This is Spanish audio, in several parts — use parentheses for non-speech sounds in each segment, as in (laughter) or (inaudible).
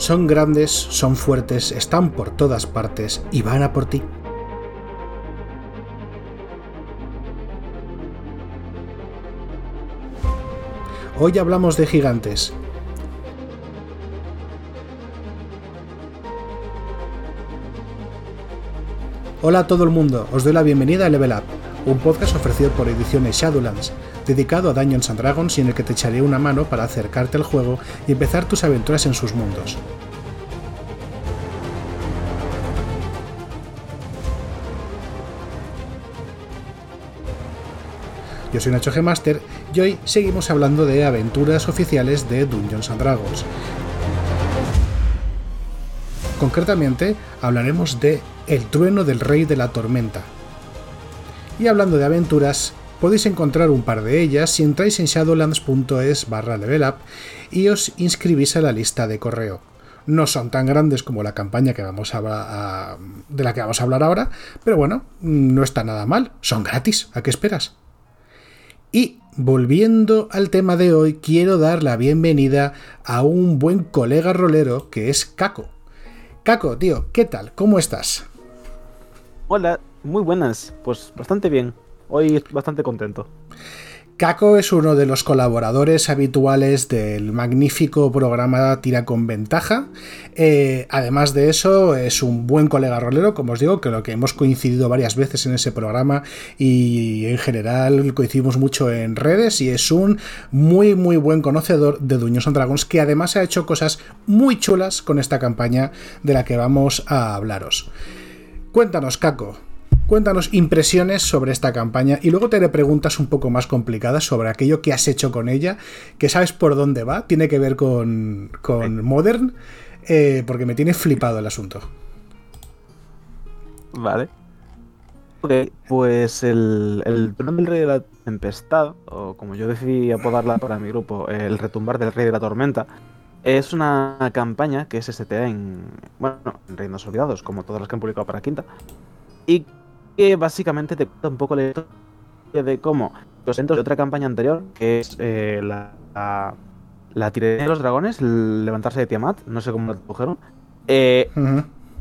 Son grandes, son fuertes, están por todas partes y van a por ti. Hoy hablamos de gigantes. Hola a todo el mundo, os doy la bienvenida a Level Up, un podcast ofrecido por Ediciones Shadowlands, dedicado a Dungeons Dragons y en el que te echaré una mano para acercarte al juego y empezar tus aventuras en sus mundos. Yo soy Nacho G Master y hoy seguimos hablando de aventuras oficiales de Dungeons Dragons. Concretamente, hablaremos de El trueno del rey de la tormenta. Y hablando de aventuras, podéis encontrar un par de ellas si entráis en shadowlands.es barra levelup y os inscribís a la lista de correo. No son tan grandes como la campaña que vamos a, de la que vamos a hablar ahora, pero bueno, no está nada mal, son gratis, ¿a qué esperas? Y volviendo al tema de hoy, quiero dar la bienvenida a un buen colega rolero que es Caco. Caco, tío, ¿qué tal? ¿Cómo estás? Hola, muy buenas. Pues bastante bien. Hoy bastante contento. Caco es uno de los colaboradores habituales del magnífico programa Tira con Ventaja. Eh, además de eso, es un buen colega rolero, como os digo, que lo que hemos coincidido varias veces en ese programa y en general coincidimos mucho en redes y es un muy muy buen conocedor de Dungeons and Dragons que además ha hecho cosas muy chulas con esta campaña de la que vamos a hablaros. Cuéntanos, Caco, Cuéntanos impresiones sobre esta campaña y luego te haré preguntas un poco más complicadas sobre aquello que has hecho con ella, que sabes por dónde va, tiene que ver con, Modern, eh, porque me tiene flipado el asunto. Vale. Ok, pues el, el del rey de la tempestad, o como yo decidí apodarla para mi grupo, el retumbar del rey de la tormenta, es una campaña que es STA en, bueno, en Reinos Olvidados, como todas las que han publicado para Quinta, y que básicamente te cuenta un poco la historia de cómo los centros de otra campaña anterior, que es eh, la, la, de los dragones, el levantarse de Tiamat, no sé cómo lo tradujeron, eh,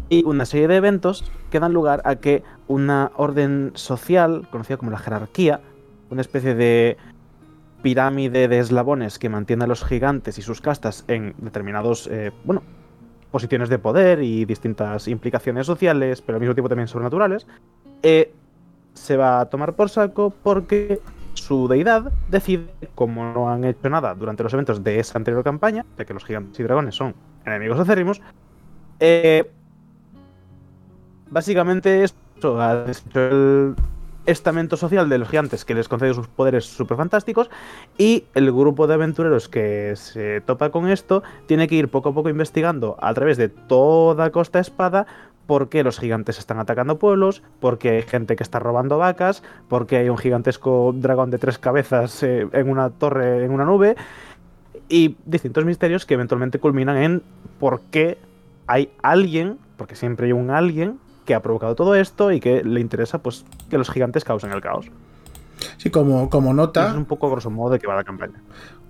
y una serie de eventos que dan lugar a que una orden social, conocida como la jerarquía, una especie de pirámide de eslabones que mantiene a los gigantes y sus castas en determinados, eh, bueno, posiciones de poder y distintas implicaciones sociales, pero al mismo tiempo también sobrenaturales, eh, se va a tomar por saco porque su deidad decide, como no han hecho nada durante los eventos de esa anterior campaña, de que los gigantes y dragones son enemigos acérrimos, eh, básicamente esto ha hecho el estamento social de los gigantes que les concede sus poderes super fantásticos y el grupo de aventureros que se topa con esto tiene que ir poco a poco investigando a través de toda Costa Espada por qué los gigantes están atacando pueblos, por qué hay gente que está robando vacas, por qué hay un gigantesco dragón de tres cabezas eh, en una torre, en una nube, y distintos misterios que eventualmente culminan en por qué hay alguien, porque siempre hay un alguien que ha provocado todo esto y que le interesa pues que los gigantes causen el caos. Sí, como, como nota. es un poco grosso modo de qué va la campaña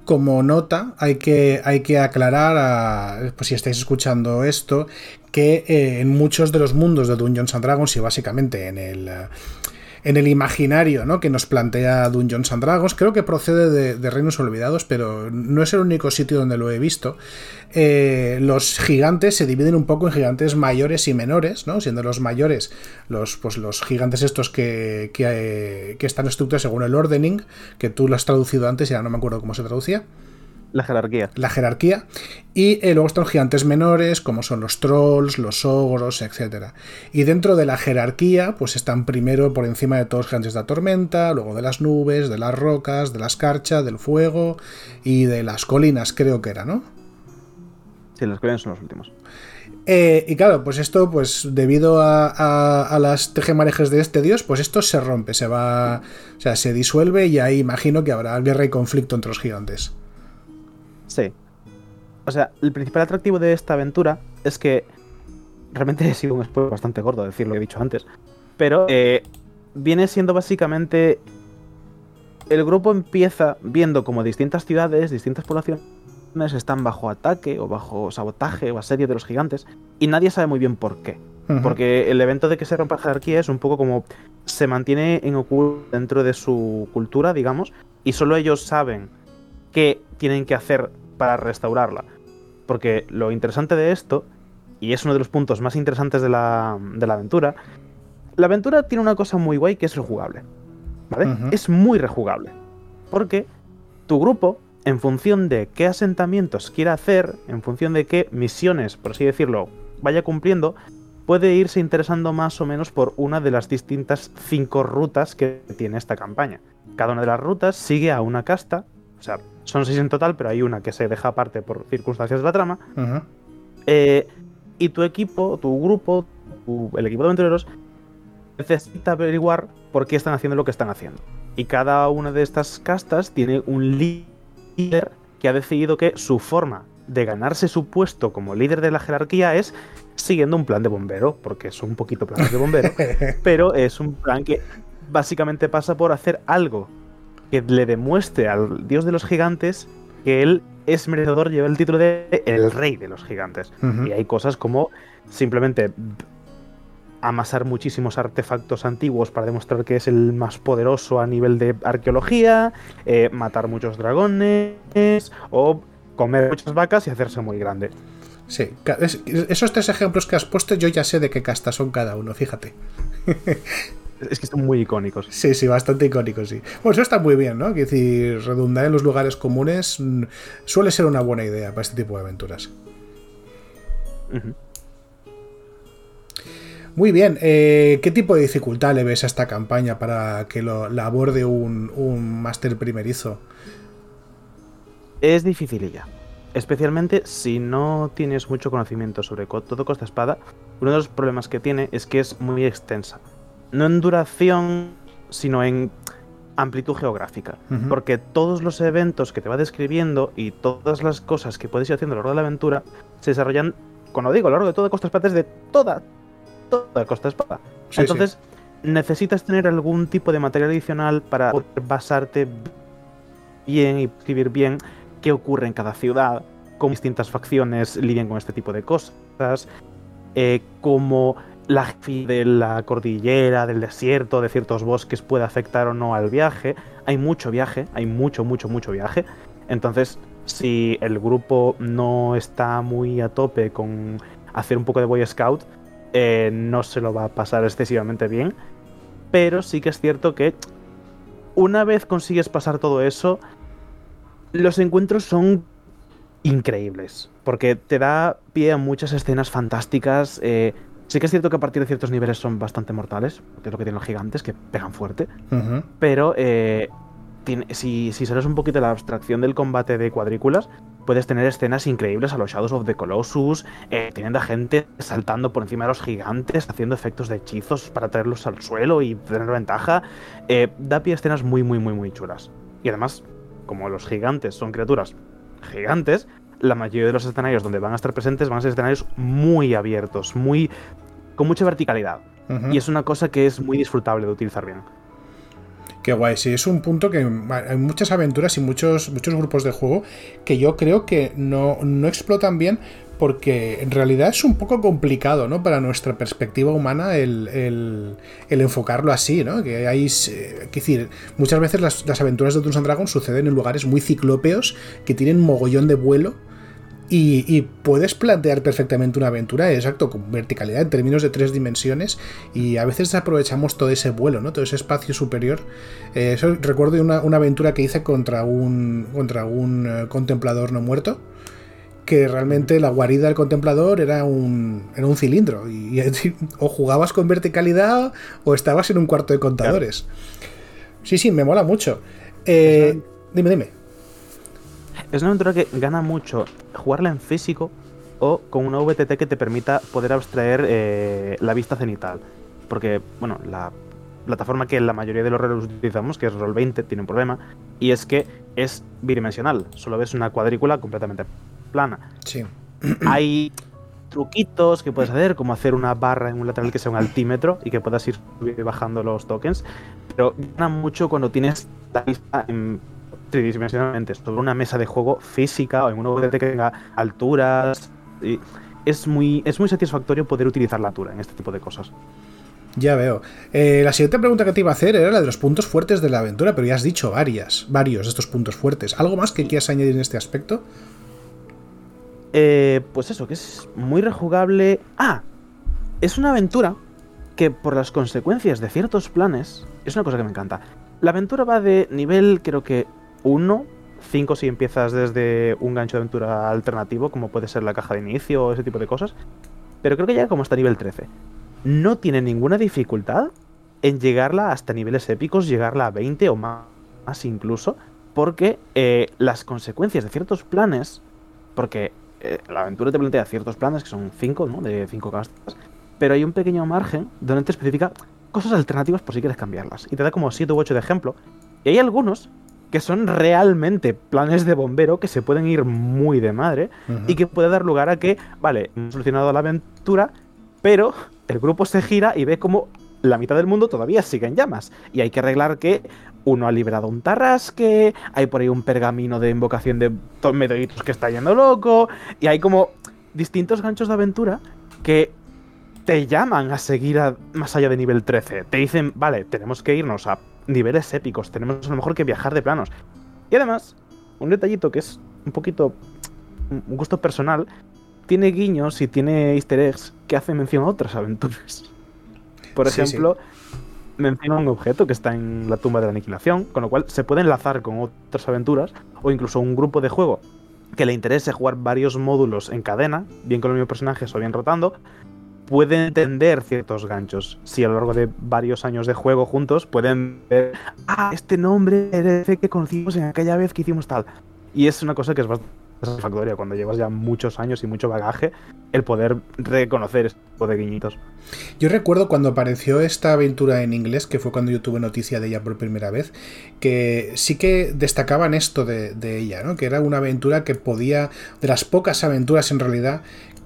como nota, hay que, hay que aclarar, a, pues si estáis escuchando esto, que eh, en muchos de los mundos de Dungeons and Dragons y básicamente en el en el imaginario ¿no? que nos plantea Dungeons and Dragons. Creo que procede de, Reinos Olvidados, pero no es el único sitio donde lo he visto. Eh, los gigantes se dividen un poco en gigantes mayores y menores, ¿no? siendo los mayores los, pues, los gigantes estos que, que, que están estructurados según el ordening, que tú lo has traducido antes y ahora no me acuerdo cómo se traducía. La jerarquía. La jerarquía. Y eh, luego están gigantes menores, como son los trolls, los ogros, etc. Y dentro de la jerarquía, pues están primero por encima de todos los gigantes de la tormenta, luego de las nubes, de las rocas, de la escarcha, del fuego y de las colinas, creo que era, ¿no? Sí, las colinas son los últimos. Eh, y claro, pues esto, pues debido a, a, las tejemarejes de este dios, pues esto se rompe, se va, o sea, se disuelve y ahí imagino que habrá guerra y conflicto entre los gigantes. Sí. O sea, el principal atractivo de esta aventura es que realmente (laughs) he sido un spoiler bastante gordo decir lo que he dicho antes. Pero eh, viene siendo básicamente. El grupo empieza viendo como distintas ciudades, distintas poblaciones, están bajo ataque o bajo sabotaje o asedio de los gigantes y nadie sabe muy bien por qué. Porque el evento de que se rompa la jerarquía es un poco como se mantiene en oculto dentro de su cultura, digamos, y solo ellos saben qué tienen que hacer para restaurarla. Porque lo interesante de esto, y es uno de los puntos más interesantes de la, de la aventura, la aventura tiene una cosa muy guay que es rejugable. ¿Vale? Es muy rejugable. Porque tu grupo en función de qué asentamientos quiera hacer, en función de qué misiones, por así decirlo, vaya cumpliendo, puede irse interesando más o menos por una de las distintas cinco rutas que tiene esta campaña. Cada una de las rutas sigue a una casta, o sea, son seis en total, pero hay una que se deja aparte por circunstancias de la trama. Eh, y tu equipo, tu grupo, el equipo de aventureros, necesita averiguar por qué están haciendo lo que están haciendo. Y cada una de estas castas tiene un líder líder que ha decidido que su forma de ganarse su puesto como líder de la jerarquía es siguiendo un plan de bombero, porque es un poquito plan de bombero, (laughs) pero es un plan que básicamente pasa por hacer algo que le demuestre al dios de los gigantes que él es merecedor, lleva el título de el rey de los gigantes. Y hay cosas como simplemente amasar muchísimos artefactos antiguos para demostrar que es el más poderoso a nivel de arqueología, eh, matar muchos dragones o comer muchas vacas y hacerse muy grande. Sí, esos tres ejemplos que has puesto yo ya sé de qué casta son cada uno, fíjate. (laughs) Es que son muy icónicos. Sí, sí, bastante icónicos, sí. Bueno, eso está muy bien, ¿no? Que decir, redundar en los lugares comunes mm, suele ser una buena idea para este tipo de aventuras. Muy bien, eh, ¿qué tipo de dificultad le ves a esta campaña para que lo, la aborde un, un máster primerizo? Es dificililla. Especialmente si no tienes mucho conocimiento sobre todo Costa Espada, uno de los problemas que tiene es que es muy extensa. No en duración, sino en amplitud geográfica. Porque todos los eventos que te va describiendo y todas las cosas que puedes ir haciendo a lo largo de la aventura se desarrollan, cuando digo a lo largo de toda Costa Espada, es de toda, toda Costa Espada. Entonces, necesitas tener algún tipo de material adicional para poder basarte bien y escribir bien qué ocurre en cada ciudad, cómo distintas facciones lidian con este tipo de cosas, eh, cómo la de la cordillera, del desierto, de ciertos bosques puede afectar o no al viaje. Hay mucho viaje, hay mucho, mucho, mucho viaje. Entonces, si el grupo no está muy a tope con hacer un poco de Boy Scout, eh, no se lo va a pasar excesivamente bien. Pero sí que es cierto que una vez consigues pasar todo eso, los encuentros son increíbles. Porque te da pie a muchas escenas fantásticas. Eh, sí que es cierto que a partir de ciertos niveles son bastante mortales, que es lo que tienen los gigantes, que pegan fuerte. Pero eh, si, si sales un poquito de la abstracción del combate de cuadrículas, puedes tener escenas increíbles a los Shadows of the Colossus, eh, teniendo a gente saltando por encima de los gigantes, haciendo efectos de hechizos para traerlos al suelo y tener ventaja. Eh, da pie a escenas muy, muy, muy, muy chulas. Y además, como los gigantes son criaturas gigantes, la mayoría de los escenarios donde van a estar presentes van a ser escenarios muy abiertos, muy con mucha verticalidad. Y es una cosa que es muy disfrutable de utilizar bien. Qué guay, sí, es un punto que hay muchas aventuras y muchos, muchos grupos de juego que yo creo que no, explotan bien porque en realidad es un poco complicado, ¿no? Para nuestra perspectiva humana el, enfocarlo así, ¿no? Que hay, eh, decir, muchas veces las, las aventuras de Dungeons Dragons suceden en lugares muy ciclópeos que tienen mogollón de vuelo y, puedes plantear perfectamente una aventura, exacto, con verticalidad en términos de tres dimensiones. Y a veces aprovechamos todo ese vuelo, ¿no? Todo ese espacio superior. Eh, eso recuerdo una, una, aventura que hice contra un, contra un eh, contemplador no muerto. Que realmente la guarida del contemplador era un, era un cilindro. Y, o jugabas con verticalidad o estabas en un cuarto de contadores. Sí, sí, me mola mucho. Eh, dime, dime es una aventura que gana mucho jugarla en físico o con una VTT que te permita poder abstraer eh, la vista cenital. Porque, bueno, la plataforma que la mayoría de los roles utilizamos, que es Roll20, tiene un problema, y es que es bidimensional. Solo ves una cuadrícula completamente plana. Sí. (clears throat) Hay truquitos que puedes hacer, como hacer una barra en un lateral que sea un altímetro y que puedas ir bajando los tokens, pero gana mucho cuando tienes la vista en tridimensionalmente sobre una mesa de juego física o en un OVD que tenga alturas. Y es, muy, es muy satisfactorio poder utilizar la altura en este tipo de cosas. Ya veo. Eh, la siguiente pregunta que te iba a hacer era la de los puntos fuertes de la aventura, pero ya has dicho varias, varios de estos puntos fuertes. ¿Algo más que quieras añadir en este aspecto? Eh, pues eso, que es muy rejugable. Ah, es una aventura que por las consecuencias de ciertos planes, es una cosa que me encanta. La aventura va de nivel, creo que 1, 5 si empiezas desde un gancho de aventura alternativo, como puede ser la caja de inicio o ese tipo de cosas. Pero creo que llega como hasta nivel 13. No tiene ninguna dificultad en llegarla hasta niveles épicos, llegarla a 20 o más, incluso, porque eh, las consecuencias de ciertos planes, porque eh, la aventura te plantea ciertos planes, que son 5, ¿no? De 5 castas, pero hay un pequeño margen donde te especifica cosas alternativas por si quieres cambiarlas. Y te da como 7 u 8 de ejemplo. Y hay algunos que son realmente planes de bombero que se pueden ir muy de madre y que puede dar lugar a que, vale, hemos solucionado la aventura, pero el grupo se gira y ve como la mitad del mundo todavía sigue en llamas. Y hay que arreglar que uno ha liberado un tarrasque, hay por ahí un pergamino de invocación de medallitos que está yendo loco, y hay como distintos ganchos de aventura que te llaman a seguir más allá de nivel 13. Te dicen, vale, tenemos que irnos a niveles épicos, tenemos a lo mejor que viajar de planos. Y además, un detallito que es un poquito un gusto personal, tiene guiños y tiene easter eggs que hacen mención a otras aventuras. (laughs) Por ejemplo, menciona un objeto que está en la tumba de la aniquilación, con lo cual se puede enlazar con otras aventuras o incluso un grupo de juego que le interese jugar varios módulos en cadena, bien con los mismos personajes o bien rotando, puede entender ciertos ganchos. Si a lo largo de varios años de juego juntos pueden ver, ah, este nombre que conocimos en aquella vez que hicimos tal. Y es una cosa que es bastante satisfactoria cuando llevas ya muchos años y mucho bagaje, el poder reconocer este tipo de guiñitos. Yo recuerdo cuando apareció esta aventura en inglés, que fue cuando yo tuve noticia de ella por primera vez, que sí que destacaban esto de, de ella, ¿no? Que era una aventura que podía, de las pocas aventuras en realidad,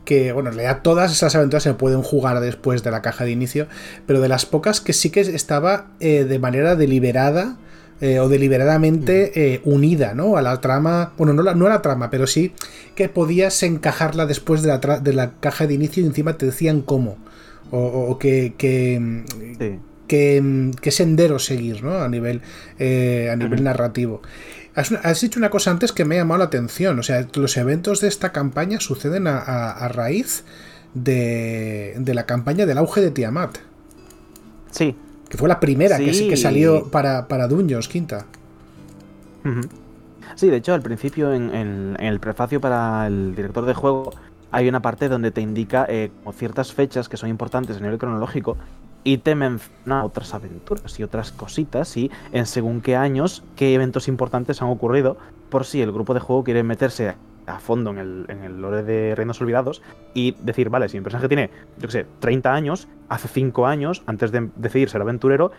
que, bueno, en realidad todas esas aventuras se pueden jugar después de la caja de inicio, pero de las pocas que sí que estaba eh, de manera deliberada eh, o deliberadamente eh, unida, ¿no? A la trama, bueno, no, no a la trama, pero sí que podías encajarla después de la, de la caja de inicio y encima te decían cómo, o, que... que Qué, sendero seguir, ¿no? A nivel, a nivel narrativo. Has, dicho una cosa antes que me ha llamado la atención. O sea, los eventos de esta campaña suceden a, raíz de, la campaña del auge de Tiamat. Sí. Que fue la primera que sí que salió para, para Quinta. Sí, de hecho, al principio, en, el prefacio para el director de juego, hay una parte donde te indica eh, ciertas fechas que son importantes a nivel cronológico y te menciona otras aventuras y otras cositas y en según qué años, qué eventos importantes han ocurrido por si el grupo de juego quiere meterse a fondo en el, en el lore de Reinos Olvidados y decir, vale, si mi personaje tiene, yo qué sé, 30 años, hace 5 años, antes de decidir ser aventurero,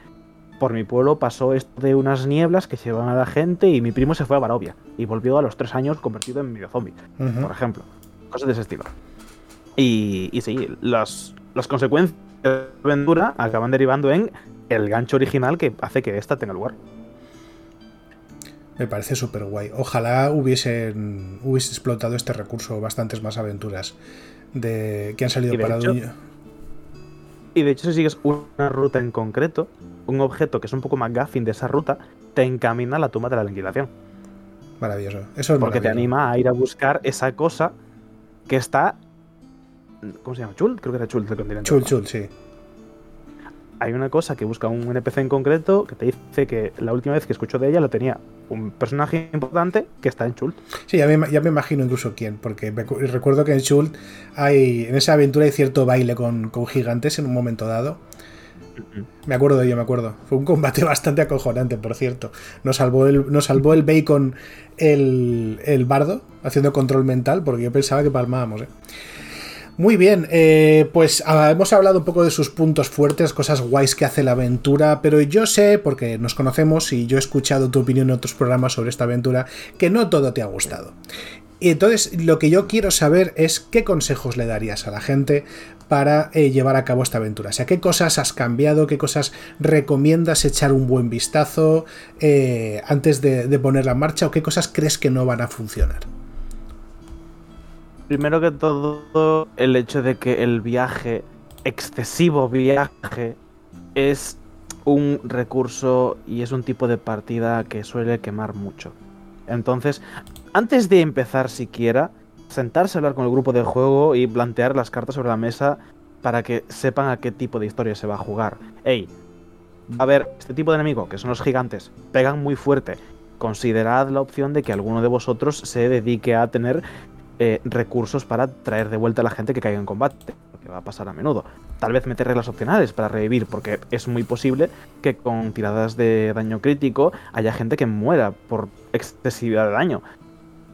por mi pueblo pasó esto de unas nieblas que llevaban a la gente y mi primo se fue a Barovia y volvió a los 3 años convertido en medio zombie, por ejemplo. Cosas de ese estilo. Y, y sí, las, las consecuencias aventura acaban derivando en el gancho original que hace que esta tenga lugar. Me parece súper guay. Ojalá hubiesen hubiese explotado este recurso bastantes más aventuras de que han salido para Duño. Y de hecho, si sigues una ruta en concreto, un objeto que es un poco más gaffin de esa ruta, te encamina a la tumba de la aniquilación. Maravilloso. Eso Porque te anima a ir a buscar esa cosa que está ¿Cómo se llama? ¿Chul? Creo que era Chul del continente. Chul, Chul, sí. Hay una cosa que busca un NPC en concreto que te dice que la última vez que escuchó de ella lo tenía un personaje importante que está en Chult. Sí, ya me, ya me imagino incluso quién, porque recuerdo que en Chult hay, en esa aventura hay cierto baile con, gigantes en un momento dado. Me acuerdo de ello, me acuerdo. Fue un combate (laughs) bastante acojonante, por cierto. Nos salvó el, nos salvó el bacon el, el bardo, haciendo control mental, porque yo pensaba que palmábamos. ¿eh? Muy bien, eh, pues ah, hemos hablado un poco de sus puntos fuertes, cosas guays que hace la aventura, pero yo sé, porque nos conocemos y yo he escuchado tu opinión en otros programas sobre esta aventura, que no todo te ha gustado. Y entonces lo que yo quiero saber es qué consejos le darías a la gente para eh, llevar a cabo esta aventura. O sea, qué cosas has cambiado, qué cosas recomiendas echar un buen vistazo eh, antes de, de ponerla en marcha o qué cosas crees que no van a funcionar. Primero que todo, el hecho de que el viaje, excesivo viaje, es un recurso y es un tipo de partida que suele quemar mucho. Entonces, antes de empezar siquiera, sentarse a hablar con el grupo de juego y plantear las cartas sobre la mesa para que sepan a qué tipo de historia se va a jugar. Ey, a ver, este tipo de enemigo, que son los gigantes, pegan muy fuerte. Considerad la opción de que alguno de vosotros se dedique a tener eh, recursos para traer de vuelta a la gente que caiga en combate, que va a pasar a menudo. Tal vez meter reglas opcionales para revivir, porque es muy posible que con tiradas de daño crítico haya gente que muera por excesividad de daño.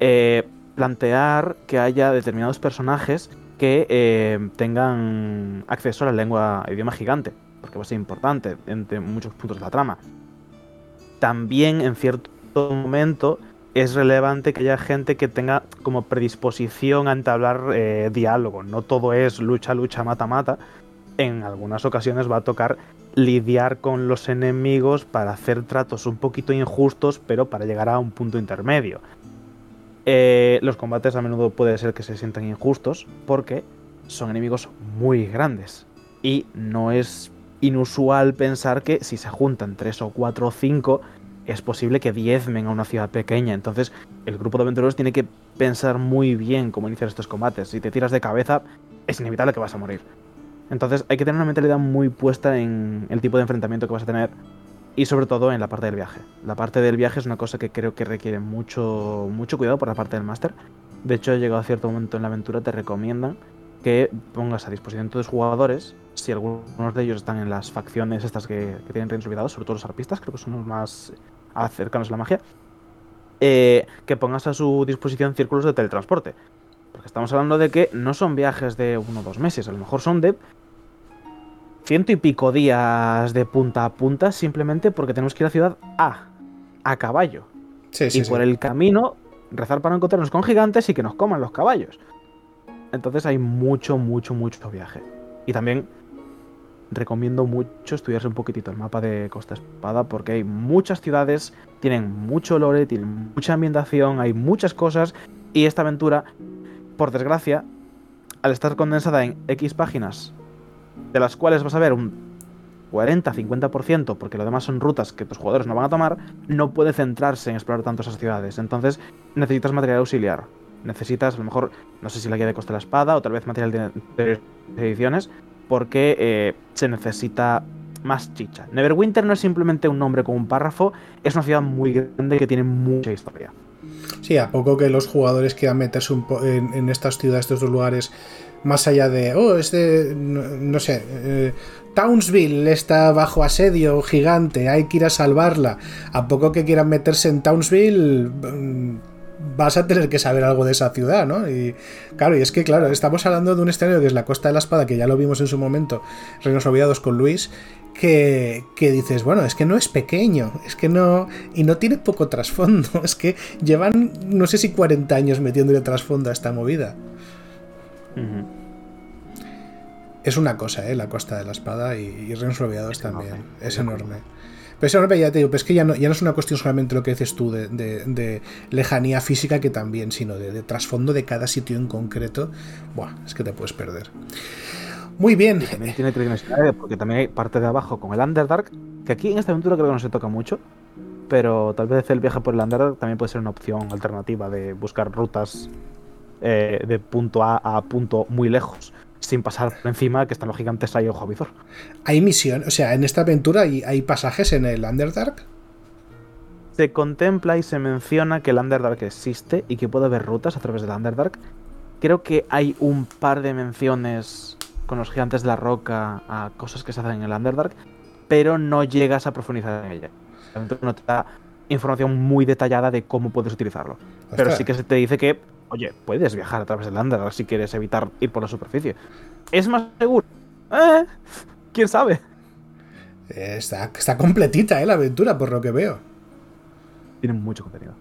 Eh, plantear que haya determinados personajes que eh, tengan acceso a la lengua idioma gigante, porque va a ser importante entre muchos puntos de la trama. También en cierto momento es relevante que haya gente que tenga como predisposición a entablar eh, diálogo. No todo es lucha, lucha, mata, mata. En algunas ocasiones va a tocar lidiar con los enemigos para hacer tratos un poquito injustos, pero para llegar a un punto intermedio. Eh, los combates a menudo puede ser que se sientan injustos porque son enemigos muy grandes. Y no es inusual pensar que si se juntan 3 o 4 o 5 es posible que diezmen a una ciudad pequeña. Entonces, el grupo de aventureros tiene que pensar muy bien cómo iniciar estos combates. Si te tiras de cabeza, es inevitable que vas a morir. Entonces, hay que tener una mentalidad muy puesta en el tipo de enfrentamiento que vas a tener y sobre todo en la parte del viaje. La parte del viaje es una cosa que creo que requiere mucho, mucho cuidado por la parte del máster. De hecho, llegado a cierto momento en la aventura, te recomiendan que pongas a disposición de tus jugadores, si algunos de ellos están en las facciones estas que, tienen reinos olvidados, sobre todo los arpistas, creo que son los más cercanos a la magia, eh, que pongas a su disposición círculos de teletransporte. Porque estamos hablando de que no son viajes de uno o dos meses, a lo mejor son de ciento y pico días de punta a punta simplemente porque tenemos que ir a ciudad A, a caballo. y por el camino rezar para encontrarnos con gigantes y que nos coman los caballos. Entonces hay mucho, mucho, mucho viaje. Y también recomiendo mucho estudiarse un poquitito el mapa de Costa Espada porque hay muchas ciudades, tienen mucho lore, tienen mucha ambientación, hay muchas cosas y esta aventura, por desgracia, al estar condensada en X páginas, de las cuales vas a ver un 40-50%, porque lo demás son rutas que tus jugadores no van a tomar, no puede centrarse en explorar tanto esas ciudades. Entonces necesitas material auxiliar. Necesitas, a lo mejor, no sé si la guía de Costa de la Espada o tal vez material de, ediciones, porque eh, se necesita más chicha. Neverwinter no es simplemente un nombre con un párrafo, es una ciudad muy grande que tiene mucha historia. Sí, a poco que los jugadores quieran meterse en, estas ciudades, estos lugares, más allá de, oh, este, no, sé, eh, Townsville está bajo asedio gigante, hay que ir a salvarla. A poco que quieran meterse en Townsville, mm, vas a tener que saber algo de esa ciudad, ¿no? Y claro, y es que, claro, estamos hablando de un escenario que es la Costa de la Espada, que ya lo vimos en su momento, Reinos Olvidados con Luis, que, que, dices, bueno, es que no es pequeño, es que no. Y no tiene poco trasfondo, (laughs) es que llevan, no sé si 40 años metiéndole trasfondo a esta movida. Es una cosa, ¿eh? La Costa de la Espada y, y Reinos Olvidados también. es enorme. Pero es enorme, ya te digo, pero es que ya no, ya no es una cuestión solamente lo que dices tú de, lejanía física, que también, sino de, trasfondo de cada sitio en concreto. Buah, es que te puedes perder. Muy bien. también tiene tridimensionalidad, porque también hay parte de abajo con el Underdark, que aquí en esta aventura creo que no se toca mucho, pero tal vez el viaje por el Underdark también puede ser una opción alternativa de buscar rutas eh, de punto A a punto muy lejos sin pasar por encima que están los gigantes ahí ojo visor. ¿Hay misión? O sea, en esta aventura hay, hay pasajes en el Underdark. Se contempla y se menciona que el Underdark existe y que puede haber rutas a través del Underdark. Creo que hay un par de menciones con los gigantes de la roca a cosas que se hacen en el Underdark, pero no llegas a profundizar en ella. No te da información muy detallada de cómo puedes utilizarlo. Pero sí que se te dice que Oye, puedes viajar a través del Underdark si quieres evitar ir por la superficie. ¿Es más seguro? ¿Eh? ¿Quién sabe? Está, está completita, ¿eh? La aventura, por lo que veo. Tiene mucho contenido.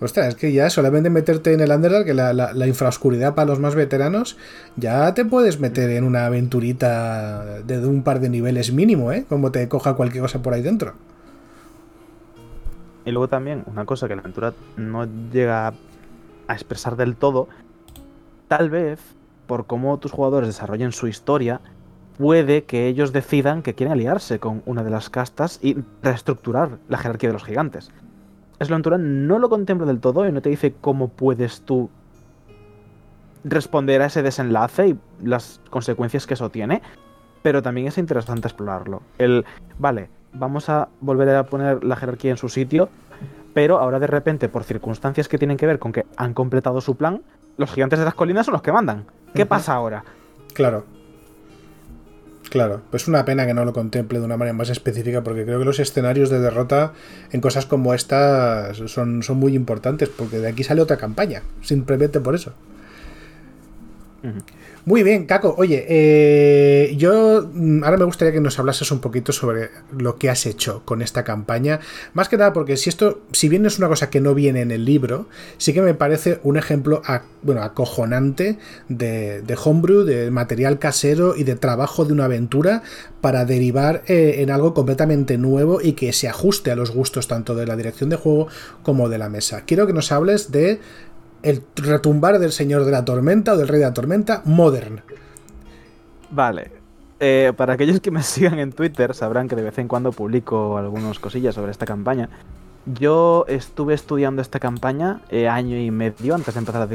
Ostras, es que ya solamente meterte en el Underdark, que la, la, infraoscuridad para los más veteranos, ya te puedes meter en una aventurita de un par de niveles mínimo, ¿eh? Como te coja cualquier cosa por ahí dentro. Y luego también, una cosa que la aventura no llega a expresar del todo, tal vez por cómo tus jugadores desarrollen su historia, puede que ellos decidan que quieren aliarse con una de las castas y reestructurar la jerarquía de los gigantes. Es la aventura no lo contempla del todo y no te dice cómo puedes tú responder a ese desenlace y las consecuencias que eso tiene, pero también es interesante explorarlo. El, vale, vamos a volver a poner la jerarquía en su sitio, pero ahora de repente, por circunstancias que tienen que ver con que han completado su plan, los gigantes de las colinas son los que mandan. ¿Qué pasa ahora? Claro. Claro, pues una pena que no lo contemple de una manera más específica porque creo que los escenarios de derrota en cosas como esta son, son muy importantes porque de aquí sale otra campaña, simplemente por eso. Muy bien, Caco. Oye, eh, yo mm, ahora me gustaría que nos hablases un poquito sobre lo que has hecho con esta campaña. Más que nada porque si esto, si bien es una cosa que no viene en el libro, sí que me parece un ejemplo bueno, acojonante de, homebrew, de material casero y de trabajo de una aventura para derivar eh, en algo completamente nuevo y que se ajuste a los gustos tanto de la dirección de juego como de la mesa. Quiero que nos hables de el retumbar del Señor de la Tormenta o del Rey de la Tormenta Modern. Vale. Eh, para aquellos que me (laughs) sigan en Twitter sabrán que de vez en cuando publico algunas cosillas sobre esta campaña. Yo estuve estudiando esta campaña eh, año y medio antes de empezar a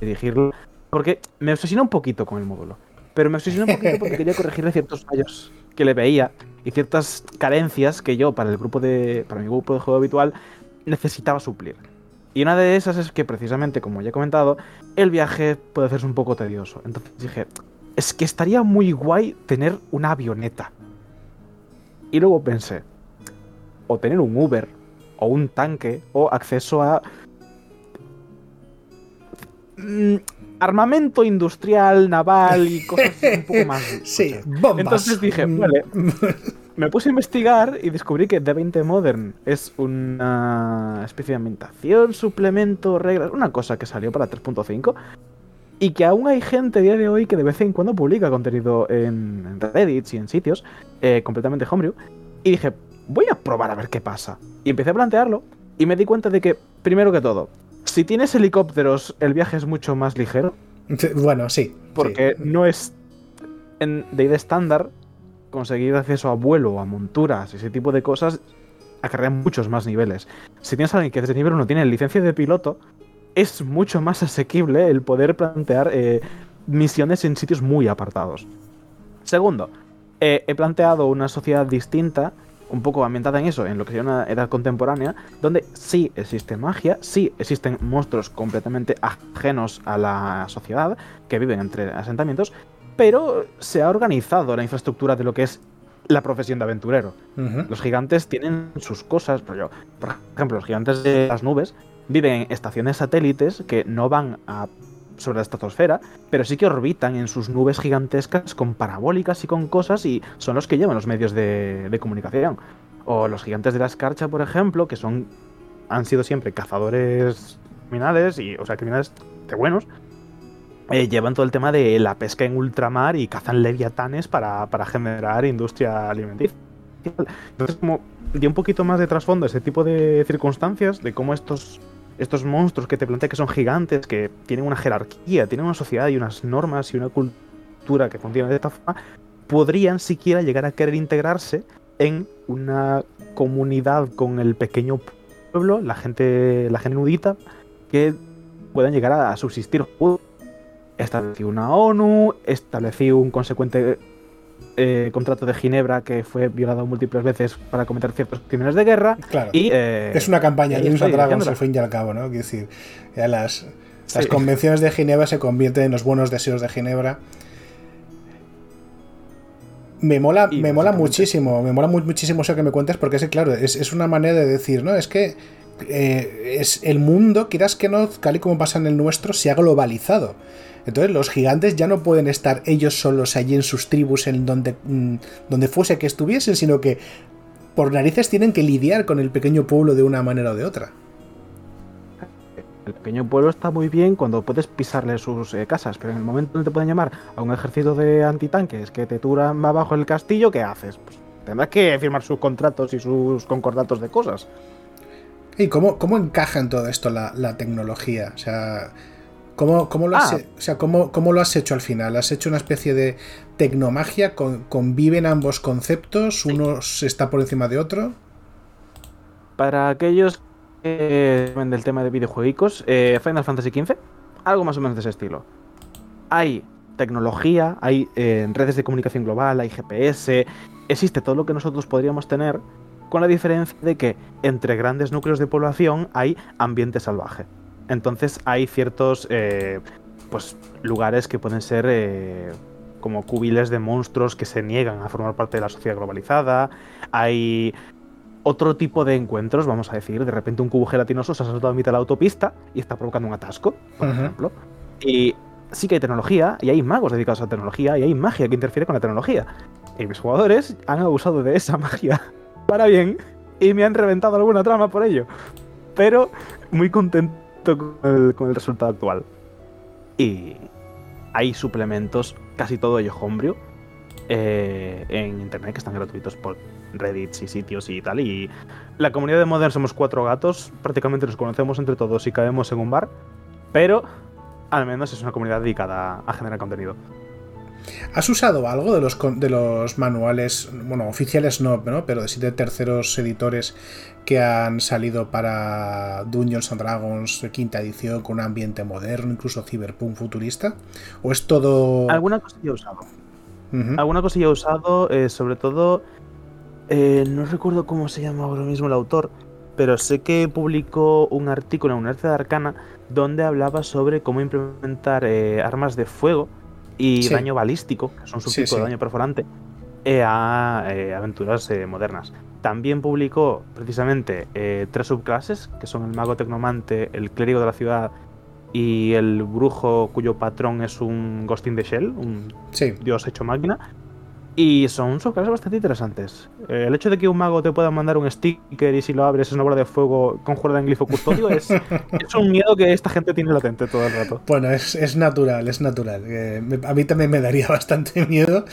dirigirlo, porque me obsesioné un poquito con el módulo. Pero me obsesioné un poquito porque quería corregirle ciertos fallos que le veía y ciertas carencias que yo para el grupo de para mi grupo de juego habitual necesitaba suplir. Y una de esas es que precisamente, como ya he comentado, el viaje puede hacerse un poco tedioso. Entonces dije, es que estaría muy guay tener una avioneta. Y luego pensé, o tener un Uber, o un tanque, o acceso a... Mm, armamento industrial, naval y cosas un poco más. (laughs) Sí, bombas. Entonces dije, vale. (laughs) me puse a investigar y descubrí que D20 Modern es una especie de ambientación, suplemento, reglas, una cosa que salió para 3.5 y que aún hay gente a día de hoy que de vez en cuando publica contenido en, Reddit y en sitios eh, completamente homebrew. Y dije, voy a probar a ver qué pasa. Y empecé a plantearlo y me di cuenta de que, primero que todo, si tienes helicópteros, el viaje es mucho más ligero. Bueno, sí. Porque no es en D&D estándar conseguir acceso a vuelo, a monturas, ese tipo de cosas, acarrean muchos más niveles. Si tienes a alguien que desde nivel 1 tiene licencia de piloto, es mucho más asequible el poder plantear eh, misiones en sitios muy apartados. Segundo, eh, he planteado una sociedad distinta, un poco ambientada en eso, en lo que sería una edad contemporánea, donde sí existe magia, sí existen monstruos completamente ajenos a la sociedad, que viven entre asentamientos, pero se ha organizado la infraestructura de lo que es la profesión de aventurero. Los gigantes tienen sus cosas, pero por ejemplo, los gigantes de las nubes viven en estaciones satélites que no van a sobre la estratosfera, pero sí que orbitan en sus nubes gigantescas con parabólicas y con cosas y son los que llevan los medios de, de comunicación. O los gigantes de la escarcha, por ejemplo, que son han sido siempre cazadores criminales y, o sea, criminales de buenos, eh, llevan todo el tema de la pesca en ultramar y cazan leviatanes para, generar industria alimenticia. Entonces, como dio un poquito más de trasfondo ese tipo de circunstancias, de cómo estos, estos monstruos que te plantea que son gigantes, que tienen una jerarquía, tienen una sociedad y unas normas y una cultura que funciona de esta forma, podrían siquiera llegar a querer integrarse en una comunidad con el pequeño pueblo, la gente, la gente nudita, que puedan llegar a subsistir establecí una ONU, establecí un consecuente eh, contrato de Ginebra que fue violado múltiples veces para cometer ciertos crímenes de guerra. Claro. Y, eh, es una campaña de Dragons al fin y al cabo, ¿no? Quiero decir, ya las, las convenciones de Ginebra se convierten en los buenos deseos de Ginebra. Me mola, me mola muchísimo, me mola muchísimo eso que me cuentes porque es claro, es, es una manera de decir, ¿no? Es que eh, es el mundo, quieras que no, tal y como pasa en el nuestro, se ha globalizado. Entonces los gigantes ya no pueden estar ellos solos allí en sus tribus, en donde, mm, donde fuese que estuviesen, sino que por narices tienen que lidiar con el pequeño pueblo de una manera o de otra. El pequeño pueblo está muy bien cuando puedes pisarle sus eh, casas, pero en el momento donde te pueden llamar a un ejército de antitanques que te turan abajo el castillo, ¿qué haces? Pues tendrás que firmar sus contratos y sus concordatos de cosas. ¿Y cómo, cómo encaja en todo esto la, tecnología? O sea, ¿cómo, cómo lo has, ah. o sea, ¿cómo, ¿cómo, lo has hecho al final? ¿Has hecho una especie de tecnomagia? ¿Conviven ambos conceptos? ¿Uno está por encima de otro? Para aquellos que del tema de videojuegos, eh, Final Fantasy XV, algo más o menos de ese estilo. Hay tecnología, hay eh, redes de comunicación global, hay GPS, existe todo lo que nosotros podríamos tener, con la diferencia de que entre grandes núcleos de población hay ambiente salvaje. Entonces hay ciertos eh, pues, lugares que pueden ser como cubiles de monstruos que se niegan a formar parte de la sociedad globalizada, hay otro tipo de encuentros, vamos a decir, de repente un cubo gelatinoso se ha saltado a mitad de la autopista y está provocando un atasco, por ejemplo. Y sí que hay tecnología, y hay magos dedicados a la tecnología, y hay magia que interfiere con la tecnología. Y mis jugadores han abusado de esa (laughs) magia para bien, y me han reventado alguna trama por ello. Pero muy contento con el, resultado actual. Y hay suplementos, casi todo ello homebrew, eh, en internet que están gratuitos por Reddit y sitios y tal. Y la comunidad de Modern somos cuatro gatos, prácticamente nos conocemos entre todos y caemos en un bar, pero al menos es una comunidad dedicada a generar contenido. ¿Has usado algo de los, de los manuales, bueno, oficiales no, ¿no? pero de siete terceros editores que han salido para Dungeons and Dragons quinta edición con un ambiente moderno, incluso cyberpunk futurista? ¿O es todo...? Alguna cosilla he usado. Alguna cosilla he usado, eh, sobre todo eh, no recuerdo cómo se llama ahora mismo el autor, pero sé que publicó un artículo en Universidad de Arcana donde hablaba sobre cómo implementar eh, armas de fuego y daño balístico, que son su tipo de daño perforante, eh, a aventuras modernas. También publicó precisamente tres subclases, que son el mago tecnomante, el clérigo de la ciudad y el brujo cuyo patrón es un Ghost in the Shell, un dios hecho máquina y son subclases bastante interesantes. Eh, el hecho de que un mago te pueda mandar un sticker y si lo abres es una bola de fuego conjurada en glifo custodio es, (laughs) es, un miedo que esta gente tiene latente todo el rato. Bueno, es, es natural, es natural. Eh, a mí también me daría (laughs) bastante miedo.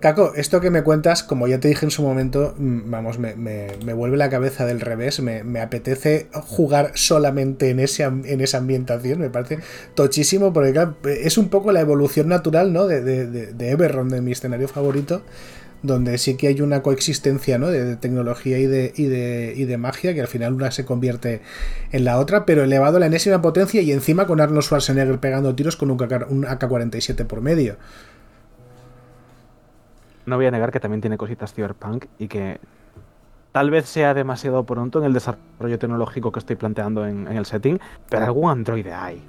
Caco, esto que me cuentas, como ya te dije en su momento, mm, vamos, me, vuelve la cabeza del revés, me, apetece jugar solamente en, ese, en esa ambientación, me parece tochísimo, porque es un poco la evolución natural, ¿no? De, de, de, de mi escenario favorito, donde sí que hay una coexistencia, ¿no? De, tecnología y de, y, y de magia, que al final una se convierte en la otra, pero elevado a la enésima potencia y encima con Arnold Schwarzenegger pegando tiros con un AK-47 por medio no voy a negar que también tiene cositas cyberpunk y que tal vez sea demasiado pronto en el desarrollo tecnológico que estoy planteando en, el setting, pero algún androide hay.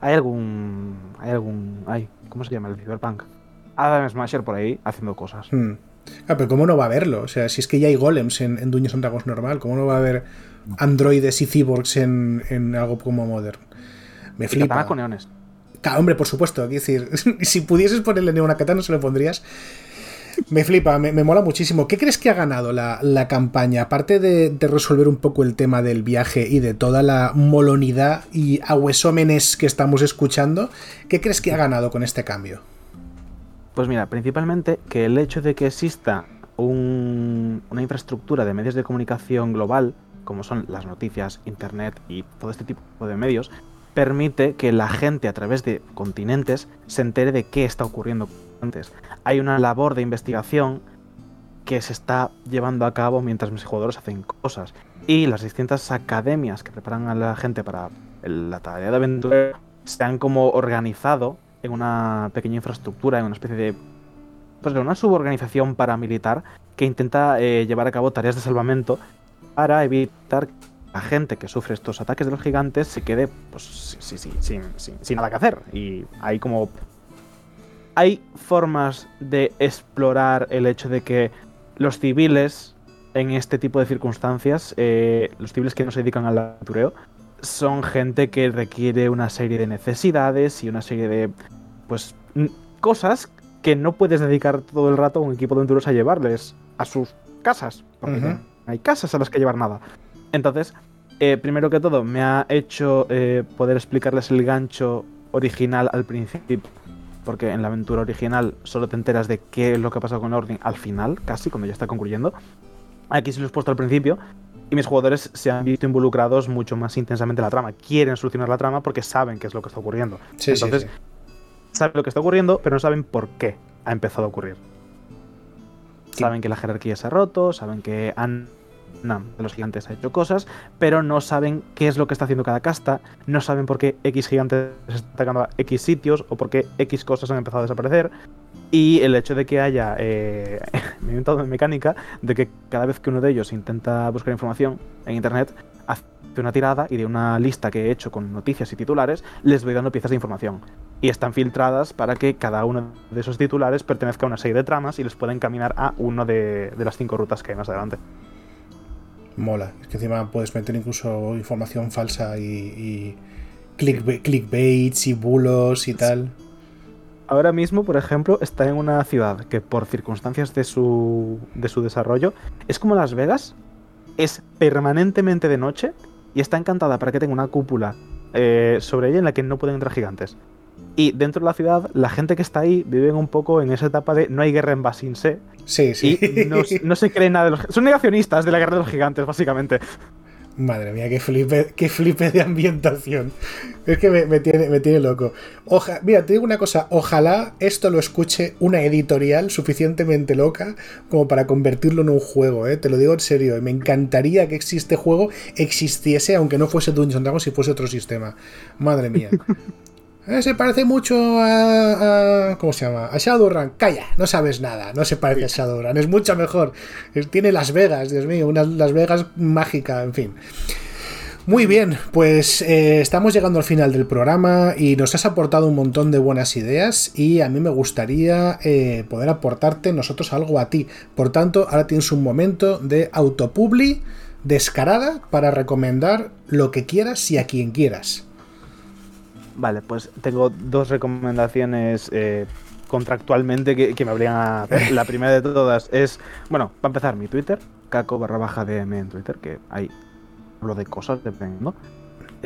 Hay algún. Hay algún. Hay. ¿Cómo se llama el cyberpunk? Adam Smasher por ahí haciendo cosas. Hmm. Ah, pero ¿cómo no va a haberlo? O sea, si es que ya hay golems en, en Dungeons Dragons normal, ¿cómo no va a haber androides y cyborgs en, algo como Modern? Me flipa. con neones. hombre, por supuesto. Quiero decir, (laughs) si pudieses ponerle neón a katana, se lo pondrías. Me flipa, me, mola muchísimo. ¿Qué crees que ha ganado la, campaña? Aparte de, resolver un poco el tema del viaje y de toda la molonidad y ahuesómenes que estamos escuchando, ¿qué crees que ha ganado con este cambio? Pues mira, principalmente que el hecho de que exista una infraestructura de medios de comunicación global, como son las noticias, internet y todo este tipo de medios, permite que la gente a través de continentes se entere de qué está ocurriendo Hay una labor de investigación que se está llevando a cabo mientras mis jugadores hacen cosas. Y las distintas academias que preparan a la gente para la tarea de aventura se han como organizado en una pequeña infraestructura, en una especie de... Pues una suborganización paramilitar que intenta eh, llevar a cabo tareas de salvamento para evitar que la gente que sufre estos ataques de los gigantes se quede pues, sí, sí, sin, sin nada que hacer. Y hay como hay formas de explorar el hecho de que los civiles, en este tipo de circunstancias, eh, los civiles que no se dedican al aventureo, son gente que requiere una serie de necesidades y una serie de, pues, cosas que no puedes dedicar todo el rato a un equipo de aventureros a llevarles a sus casas, porque no hay casas a las que llevar nada. Entonces, Eh, primero que todo, me ha hecho eh, poder explicarles el gancho original al principio, porque en la aventura original solo te enteras de qué es lo que ha pasado con Ordin al final, casi, cuando ya está concluyendo. Aquí se lo he puesto al principio, y mis jugadores se han visto involucrados mucho más intensamente en la trama. Quieren solucionar la trama porque saben qué es lo que está ocurriendo. Entonces, saben lo que está ocurriendo, pero no saben por qué ha empezado a ocurrir. Saben que la jerarquía se ha roto, saben que han de los gigantes ha hecho cosas, pero no saben qué es lo que está haciendo cada casta, no saben por qué X gigantes está atacando a X sitios o por qué X cosas han empezado a desaparecer. Y el hecho de que haya eh, (laughs) mecánica de que cada vez que uno de ellos intenta buscar información en internet, hace una tirada y de una lista que he hecho con noticias y titulares, les voy dando piezas de información. Y están filtradas para que cada uno de esos titulares pertenezca a una serie de tramas y les pueda encaminar a uno de las cinco rutas que hay más adelante mola. Es que encima puedes meter incluso información falsa y, y clickbaits y bulos y tal. Ahora mismo, por ejemplo, está en una ciudad que por circunstancias de su, de su desarrollo es como Las Vegas, es permanentemente de noche y está encantada para que tenga una cúpula eh, sobre ella en la que no pueden entrar gigantes. Y dentro de la ciudad, la gente que está ahí vive un poco en esa etapa de no hay guerra en Basinse. Sí, sí. Y no, se cree nada de los. Son negacionistas de la guerra de los gigantes, básicamente. Madre mía, qué flipe, qué flipe de ambientación. Es que me, tiene, me tiene loco. Oja, mira, te digo una cosa. Ojalá esto lo escuche una editorial suficientemente loca como para convertirlo en un juego, ¿eh? Te lo digo en serio. Me encantaría que este juego existiese, aunque no fuese Dungeon Dragons, si fuese otro sistema. Madre mía. (laughs) Eh, se parece mucho a, ¿Cómo se llama? A Shadowrun. Calla, no sabes nada. No se parece a Shadowrun. Es mucho mejor. Tiene Las Vegas, Dios mío. Unas Las Vegas mágica, en fin. Muy bien, pues eh, estamos llegando al final del programa y nos has aportado un montón de buenas ideas y a mí me gustaría eh, poder aportarte nosotros algo a ti. Por tanto, ahora tienes un momento de autopubli descarada para recomendar lo que quieras y a quien quieras. Vale, pues tengo dos recomendaciones eh, contractualmente que, me habrían a hacer. (laughs) La primera de todas es, bueno, para empezar, mi Twitter, caco barra baja DM en Twitter, que ahí hablo de cosas, dependiendo.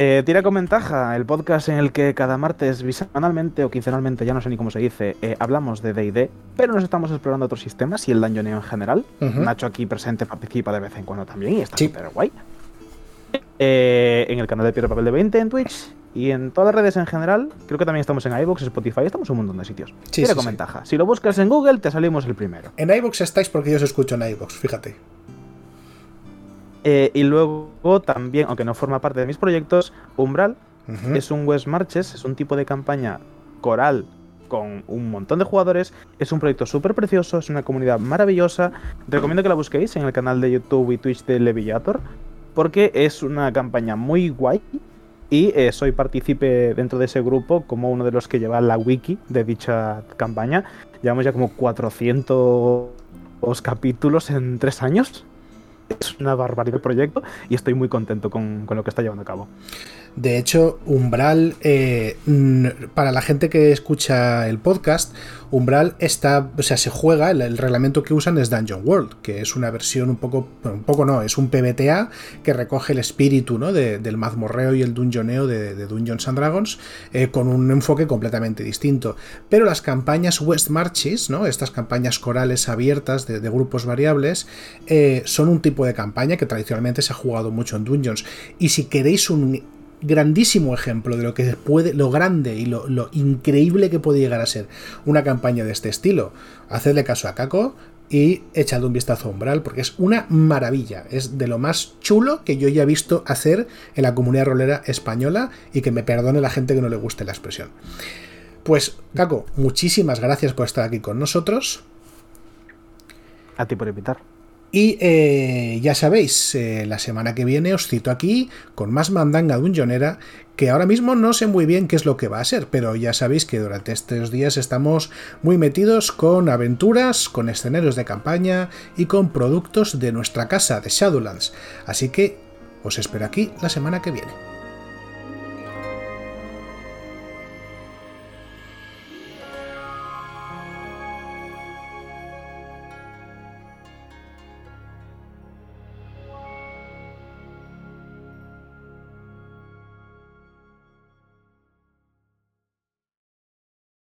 Eh, Tira con ventaja, el podcast en el que cada martes, bisemanalmente o quincenalmente, ya no sé ni cómo se dice, eh, hablamos de DD, pero nos estamos explorando otros sistemas y el Dungeoneo en general. Nacho aquí presente participa de vez en cuando también y está súper guay. En el canal de Piedra Papel de 20 en Twitch y en todas las redes en general, creo que también estamos en iVoox, Spotify, estamos en un montón de sitios. Sí, Tiene con ventaja. Si lo buscas en Google, te salimos el primero. En iVoox estáis porque yo os escucho en iVoox, fíjate. Eh, y luego también, aunque no forma parte de mis proyectos, Umbral es un West Marches, es un tipo de campaña coral con un montón de jugadores. Es un proyecto súper precioso, es una comunidad maravillosa. Recomiendo que la busquéis en el canal de YouTube y Twitch de Leviator, porque es una campaña muy guay y eh, soy partícipe dentro de ese grupo como uno de los que lleva la wiki de dicha campaña. Llevamos ya como 400 capítulos en tres años. Es una barbaridad el proyecto y estoy muy contento con, con lo que está llevando a cabo. De hecho, Umbral, eh, para la gente que escucha el podcast, Umbral está, o sea, se juega, el, reglamento que usan es Dungeon World, que es una versión un poco, un poco no, es un PBTA que recoge el espíritu ¿no? del mazmorreo y el dungeoneo de, Dungeons and Dragons eh, con un enfoque completamente distinto. Pero las campañas West Marches, ¿no? estas campañas corales abiertas de, grupos variables, eh, son un tipo de campaña que tradicionalmente se ha jugado mucho en Dungeons. Y si queréis un grandísimo ejemplo de lo que puede, lo grande y lo, increíble que puede llegar a ser una campaña de este estilo. Hacedle caso a Caco y echad un vistazo a Umbral, porque es una maravilla. Es de lo más chulo que yo ya he visto hacer en la comunidad rolera española y que me perdone la gente que no le guste la expresión. Pues, Caco, muchísimas gracias por estar aquí con nosotros. A ti por invitar. Y eh, ya sabéis, eh, la semana que viene os cito aquí con más mandanga dungeonera, que ahora mismo no sé muy bien qué es lo que va a ser, pero ya sabéis que durante estos días estamos muy metidos con aventuras, con escenarios de campaña y con productos de nuestra casa de Shadowlands. Así que os espero aquí la semana que viene.